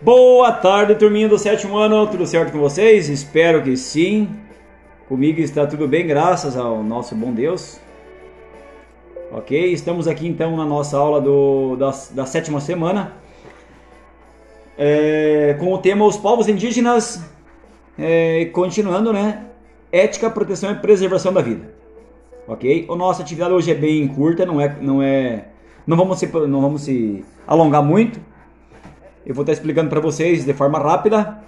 Boa tarde, turminha do sétimo ano, tudo certo com vocês? Espero que sim. Comigo está tudo bem, graças ao nosso bom Deus. Ok, estamos aqui então na nossa aula do, da, da sétima semana é, com o tema Os Povos Indígenas, é, continuando, né? Ética, proteção e preservação da vida. Ok? A nossa atividade hoje é bem curta, não é, não é, não vamos se, não vamos se alongar muito. Eu vou estar explicando para vocês de forma rápida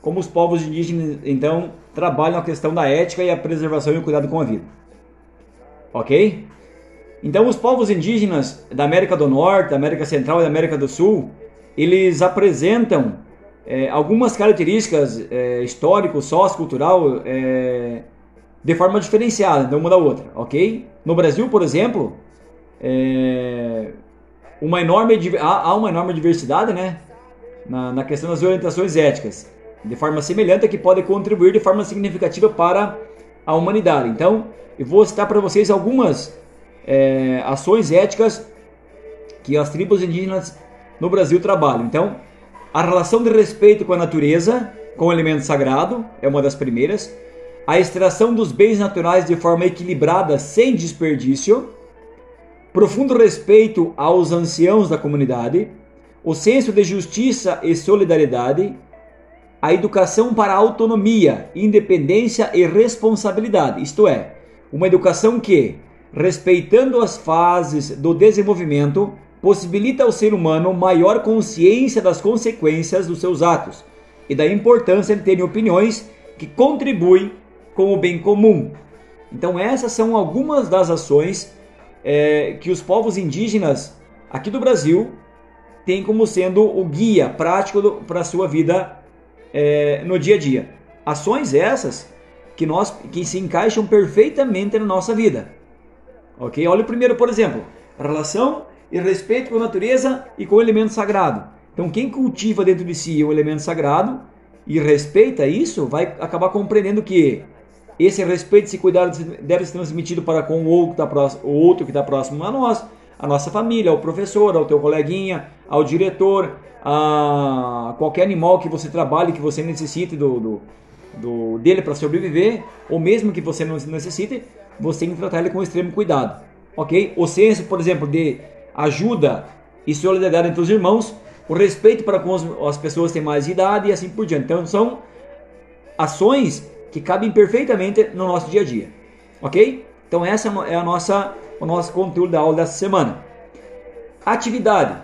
como os povos indígenas então trabalham a questão da ética e a preservação e o cuidado com a vida. Ok? Então, os povos indígenas da América do Norte, da América Central e da América do Sul, eles apresentam é, algumas características é, histórico, sociocultural é, de forma diferenciada de uma da outra, ok? No Brasil, por exemplo, é, uma enorme, há, há, uma enorme diversidade, né? Na, na questão das orientações éticas, de forma semelhante que pode contribuir de forma significativa para a humanidade. Então, eu vou citar para vocês algumas é, ações éticas que as tribos indígenas no Brasil trabalham. Então, a relação de respeito com a natureza, com o elemento sagrado, é uma das primeiras. A extração dos bens naturais de forma equilibrada, sem desperdício. Profundo respeito aos anciãos da comunidade. O senso de justiça e solidariedade. A educação para autonomia, independência e responsabilidade. Isto é, uma educação que, respeitando as fases do desenvolvimento, possibilita ao ser humano maior consciência das consequências dos seus atos e da importância de terem opiniões que contribuem com o bem comum. Então, essas são algumas das ações é, que os povos indígenas aqui do Brasil têm como sendo o guia prático para a sua vida é, no dia a dia. Ações essas que, nós, que se encaixam perfeitamente na nossa vida. Ok? Olha o primeiro, por exemplo, relação e respeito com a natureza e com o elemento sagrado. Então, quem cultiva dentro de si o elemento sagrado e respeita isso, vai acabar compreendendo que esse respeito e cuidado deve ser transmitido para com o outro que está está próximo a nós, a nossa família, ao professor, ao teu coleguinha, ao diretor, a qualquer animal que você trabalhe, que você necessite do, do, do dele para sobreviver, ou mesmo que você não necessite, você tem que tratar ele com extremo cuidado. Ok? O senso, por exemplo, de ajuda e solidariedade entre os irmãos, o respeito para com as pessoas que têm mais idade e assim por diante. Então são ações que cabem perfeitamente no nosso dia a dia, ok? Então essa é a nossa o nosso conteúdo da aula dessa semana. Atividade.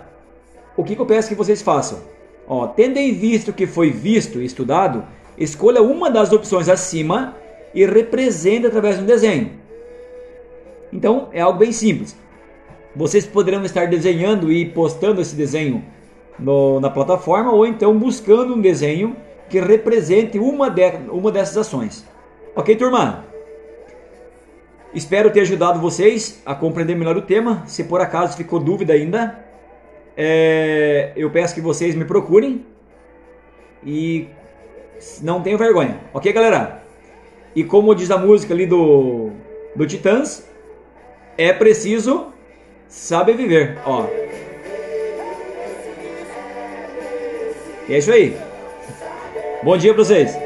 O que, eu peço que vocês façam? Ó, tendo em vista o que foi visto e estudado, escolha uma das opções acima e represente através de um desenho. Então é algo bem simples. Vocês poderão estar desenhando e postando esse desenho no, na plataforma ou então buscando um desenho que represente uma, de, uma dessas ações. Ok, turma? Espero ter ajudado vocês a compreender melhor o tema. Se por acaso ficou dúvida ainda, é, eu peço que vocês me procurem e não tenham vergonha, ok, galera? E como diz a música ali do, do Titãs, é preciso sabe viver, ó. E é isso aí. Bom dia pra vocês.